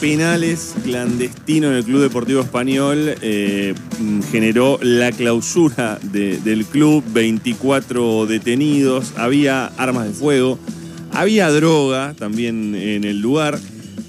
penales clandestino en el Club Deportivo Español eh, mm, generó la clausura de- del club, 24 detenidos, había armas de fuego, había droga también en el lugar.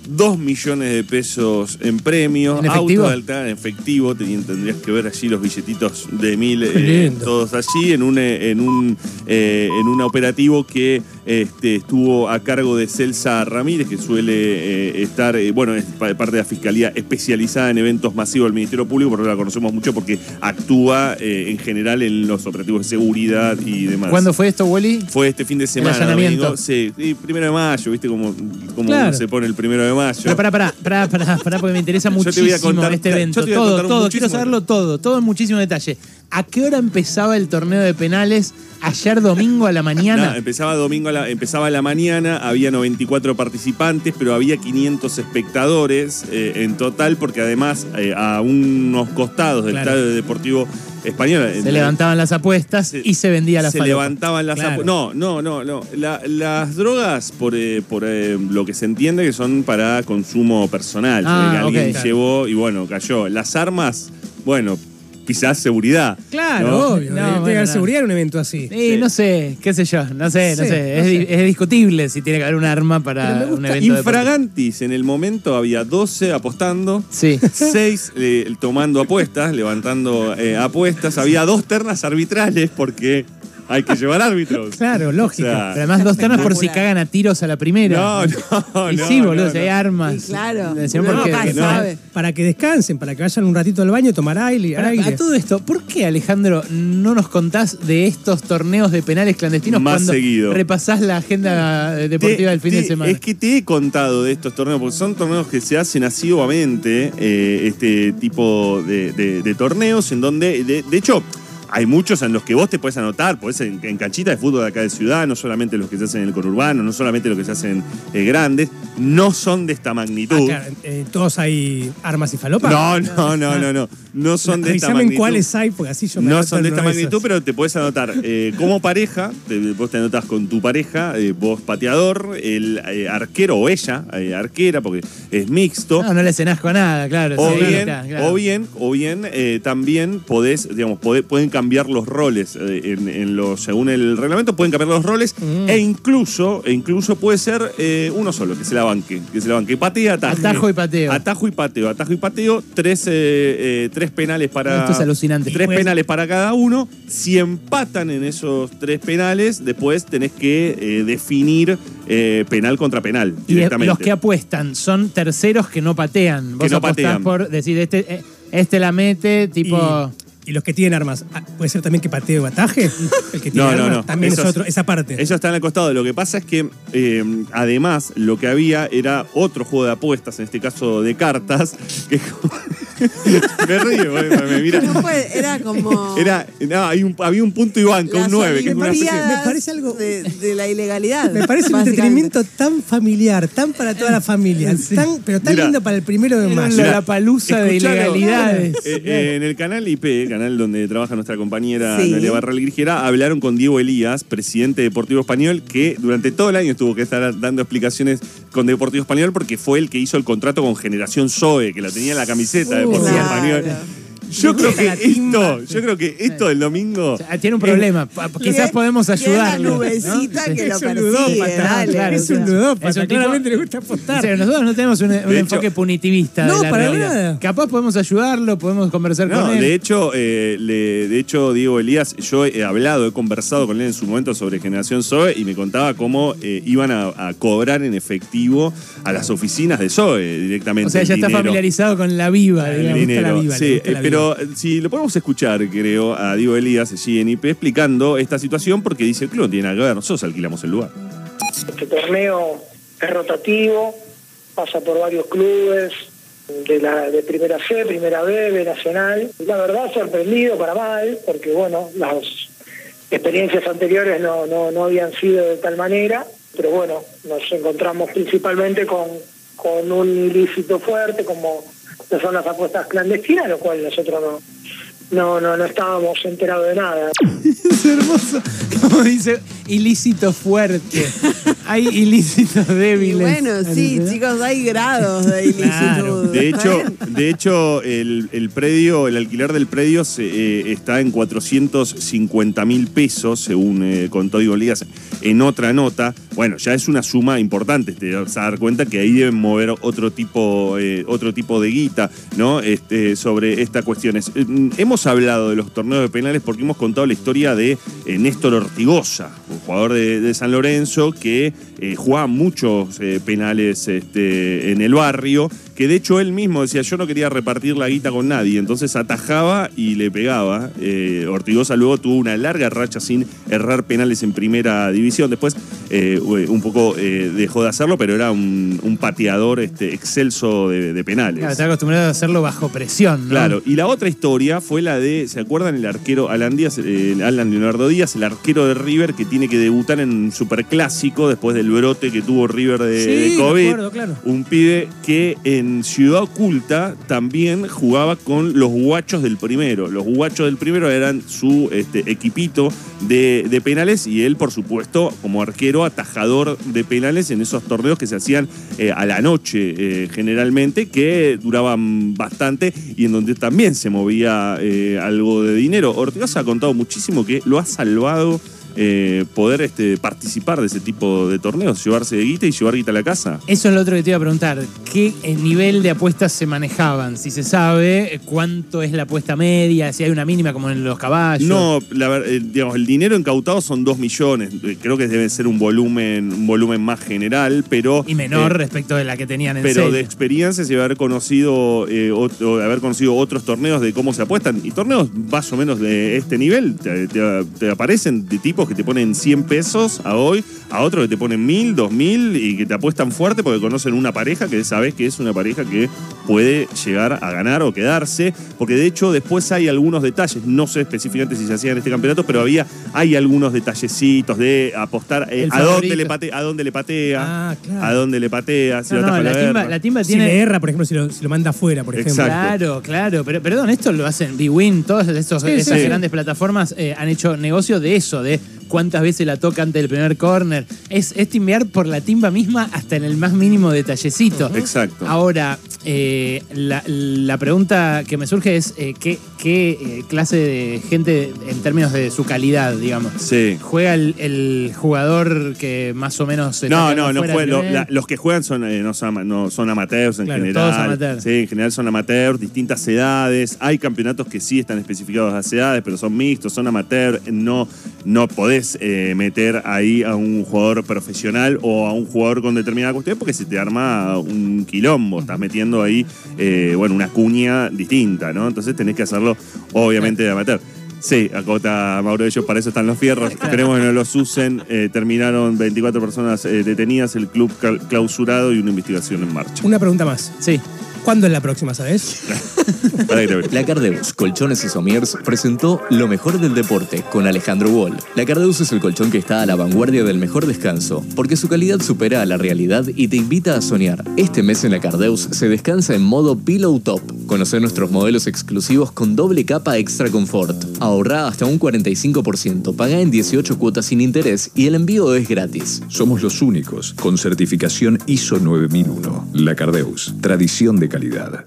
2 millones de pesos en premios, ¿En auto de alta en efectivo, tendrías que ver allí los billetitos de mil, eh, todos allí, en un, eh, en un, eh, en un operativo que este, estuvo a cargo de Celsa Ramírez, que suele eh, estar, eh, bueno, es pa- parte de la Fiscalía especializada en eventos masivos del Ministerio Público, pero la conocemos mucho porque actúa eh, en general en los operativos de seguridad y demás. ¿Cuándo fue esto, Wally? Fue este fin de semana. allanamiento. domingo. Sí, primero de mayo, ¿viste cómo, cómo Claro. se pone el primero de mayo? Pero pará, pará, pará, pará, pará, porque me interesa Yo te muchísimo voy a contar- este yo te evento. voy a Todo, todo, muchísimo quiero saberlo todo, todo en muchísimo detalle. ¿A qué hora empezaba el torneo de penales ayer domingo a la mañana? No, empezaba domingo, a la, empezaba a la mañana, había 94 participantes, pero había 500 espectadores eh, en total, porque además eh, a unos costados del Claro. Estadio Deportivo Español... se levantaban las apuestas se- y se vendía la se falopa. levantaban las Claro. apu- No, no, no, no. La- las drogas, por, eh, por lo que se entiende que son para consumo personal. Ah, alguien llevó y bueno, cayó. Las armas, bueno, quizás seguridad. Claro, ¿no? obvio. No, debe bueno, haber no. seguridad en un evento así. Sí, no sé, qué sé yo, no sé, no Sí, sé. no es, sé. di- es discutible si tiene que haber un arma para un evento. Infragantis, en el momento había 12 apostando. Sí. Seis eh, tomando apuestas, levantando eh, apuestas. Había dos ternas arbitrales porque hay que llevar árbitros. Claro, lógico. O sea, Pero además dos ternas por si cagan a tiros a la primera. No, no, Y no. sí, boludo, no, si hay armas. Sí, claro. Porque-. Para que descansen, para que vayan un ratito al baño, tomar aire. Pará, aire. A todo esto, ¿por qué, Alejandro, no nos contás de estos torneos de penales clandestinos Más cuando seguido. repasás la agenda deportiva Te- del fin te- de semana? Es que te he contado de estos torneos, porque son torneos que se hacen asiduamente, eh, este tipo de, de- de torneos, en donde, de, de hecho, hay muchos en los que vos te puedes anotar, podés en, en canchita de fútbol de acá de ciudad, no solamente los que se hacen en el conurbano, no solamente los que se hacen eh, grandes, no son de esta Ah, magnitud. claro, eh, todos hay armas y falopas. No, no, no, no, no. No son de esta magnitud. cuáles hay, porque así yo me No son de esta magnitud, esos. pero te puedes anotar eh, como pareja, te- vos te anotas con tu pareja, eh, vos pateador, el eh, arquero o ella, eh, arquera, porque es mixto. No, no le cenasco a nada, claro. O sí, bien, claro. o bien, o bien eh, también podés, digamos, podé- pueden cambiar los roles eh, en, en los, según el reglamento, pueden cambiar los roles Mm. e incluso, e incluso puede ser eh, uno solo, que se la banque, que se la banque. Patea, ataje. Atajo y pateo. Atajo y pateo, atajo y pateo, tres, eh, eh, tres penales para. Esto es alucinante. Tres penales para cada uno. Si empatan en esos tres penales, después tenés que eh, definir eh, penal contra penal Y de- directamente. los que apuestan son terceros que no patean. Vos Que no apostás patean. por decir, este, eh, este la mete, tipo. Y, los que tienen armas, ah, ¿puede ser también que patee o ataje? El que tiene No, no, armas no. también Eso es otro, esa parte. Ellos están al costado. Lo que pasa es que eh, además lo que había era otro juego de apuestas, en este caso de cartas, que me río, güey, me mira. No fue, era como. Era, no, hay un- había un punto y banca, un las 9, que es una especie de- Olimpiadas Me parece algo- De, de la ilegalidad. Me parece un entretenimiento tan familiar, tan para toda la familia, tan, pero tan Mira. lindo para el primero de mayo. la palusa de ilegalidades. Eh, eh, en el canal IP, canal donde trabaja nuestra compañera Sí. Noelia Barral Grigera, hablaron con Diego Elías, presidente de Deportivo Español, que durante todo el año tuvo que estar dando explicaciones con Deportivo Español porque fue el que hizo el contrato con Generación Zoe, que la tenía en la camiseta de Deportivo. Español. Yo creo que esto, yo creo que esto del domingo. O sea, tiene un problema. Quizás podemos la ayudarlo. ¿no? nubecita Sí. que lo Es un ludópata, dale. claro, es un o ludópata, es tipo- claramente le gusta O apostar. sea, nosotros no tenemos un, un hecho- enfoque punitivista No, de la para realidad. nada. Capaz podemos ayudarlo, podemos conversar No, con él. de hecho, eh, le- de hecho, Diego Elías, yo he hablado, he conversado con él en su momento sobre Generación Zoe y me contaba cómo eh, iban a, a cobrar en efectivo a las oficinas de Zoe directamente. o sea, el ya está dinero. familiarizado con la viva, El digamos. gusta la dinero. viva, sí, la eh, pero eh, si lo podemos escuchar, creo, a Diego Elías allí en explicando esta situación porque dice, el club tiene nada que nosotros alquilamos el lugar. Este torneo es rotativo, pasa por varios clubes de la de primera C, primera B, B nacional. La verdad sorprendido para mal, porque bueno, las experiencias anteriores no, no, no habían sido de tal manera, pero bueno, nos encontramos principalmente con, con un ilícito fuerte como lo son las apuestas clandestinas, lo cual nosotros no, no, no, no estábamos enterados de nada. es hermoso. Como dice, ilícito fuerte. Hay ilícitos Y débiles. bueno, sí, chicos, hay grados de ilicitud. Claro. De ¿está hecho, de hecho el, el predio, el alquiler del predio se, eh, está en 450 mil pesos, según eh, contó Diego Lías en otra nota. Bueno, ya es una suma importante, te vas a dar cuenta que ahí deben mover otro tipo, eh, otro tipo de guita, ¿no? Este, sobre estas cuestiones. Eh, mm, hemos hablado de los torneos de penales porque hemos contado la historia de eh, Néstor Ortigosa, un jugador de, de San Lorenzo que eh, jugaba muchos eh, penales este, en el barrio, que de hecho él mismo decía, yo no quería repartir la guita con nadie, entonces atajaba y le pegaba. Eh, Ortigosa luego tuvo una larga racha sin errar penales en primera división, después eh, un poco eh, dejó de hacerlo, pero era un, un pateador este, excelso de, de penales. Claro, está acostumbrado a hacerlo bajo presión, ¿no? Claro, y la otra historia fue la de, ¿se acuerdan el arquero Alan Díaz, Alan Leonardo Díaz, el arquero de River que tiene que debutar en un superclásico después del brote que tuvo River de, Sí, de me COVID? acuerdo, claro. Un pibe que en Ciudad Oculta también jugaba con los guachos del primero. Los guachos del primero eran su este, equipito de, de penales y él, por supuesto, como arquero, atajador de penales en esos torneos que se hacían eh, a la noche eh, generalmente, que duraban bastante y en donde también se movía eh, algo de dinero. Ortigosa ha contado muchísimo que lo ha salvado eh, poder este, participar de ese tipo de torneos, llevarse de guita y llevar guita a la casa. Eso es lo otro que te iba a preguntar. ¿Qué eh, nivel de apuestas se manejaban? Si se sabe eh, cuánto es la apuesta media, si hay una mínima como en los caballos. No, la digamos, el dinero incautado son 2 millones. Creo que debe ser un volumen, un volumen más general, pero. Y menor eh, respecto de la que tenían en pero serie. de experiencias y haber conocido eh, otro- haber conocido otros torneos de cómo se apuestan. Y torneos más o menos de este nivel. Te, te- te aparecen de tipos que te ponen 100 pesos a hoy, a otros que te ponen 1000, 2000 y que te apuestan fuerte porque conocen una pareja que sabes que es una pareja que puede llegar a ganar o quedarse. Porque de hecho después hay algunos detalles, no sé específicamente si se hacía en este campeonato, pero había, hay algunos detallecitos de apostar eh, a, dónde le patea, a dónde le patea, Ah, claro. a dónde le patea, si No, lo no, ataja la, timba, verga. la timba Si tiene. le erra, por ejemplo, si lo, si lo manda afuera, por ejemplo. Exacto. Claro, claro. Pero perdón, esto lo hacen B-Win, todas estos- Sí, esas sí. grandes plataformas eh, han hecho negocio de eso, de cuántas veces la toca antes del primer corner. Es, es timbear por la timba misma hasta en el más mínimo detallecito. Exacto. Ahora, eh, la, la pregunta que me surge es: eh, ¿qué, qué, eh, clase de gente en términos de su calidad, digamos? Sí. ¿Juega el, el jugador que más o menos No, no, no lo- la- los que juegan son, no, son, no, son amateurs en Claro, general. todos amateurs. Sí, en general son amateurs, distintas edades. Hay campeonatos que sí están especificados las edades, pero son mixtos, son amateurs. No, no podés meter ahí a un jugador profesional o a un jugador con determinada cuestión porque se te arma un quilombo. Estás metiendo ahí, eh, bueno, una cuña distinta, ¿no? Entonces tenés que hacerlo, obviamente, de amateur. Sí, acota Mauro, ellos para eso están los fierros. Esperemos que no los usen. Eh, terminaron 24 personas eh, detenidas, el club clausurado y una investigación en marcha. Una pregunta más. Sí. ¿Cuándo es la próxima, sabes? La Cardeus Colchones y Somiers presentó Lo mejor del deporte con Alejandro Wall. La Cardeus es el colchón que está a la vanguardia del mejor descanso, porque su calidad supera a la realidad y te invita a soñar. Este mes en la Cardeus se descansa en modo Pillow Top. Conoce nuestros modelos exclusivos con doble capa extra confort. Ahorra hasta un 45%, paga en 18 cuotas sin interés y el envío es gratis. Somos los únicos con certificación ISO 9001. La Cardeus, tradición de calidad.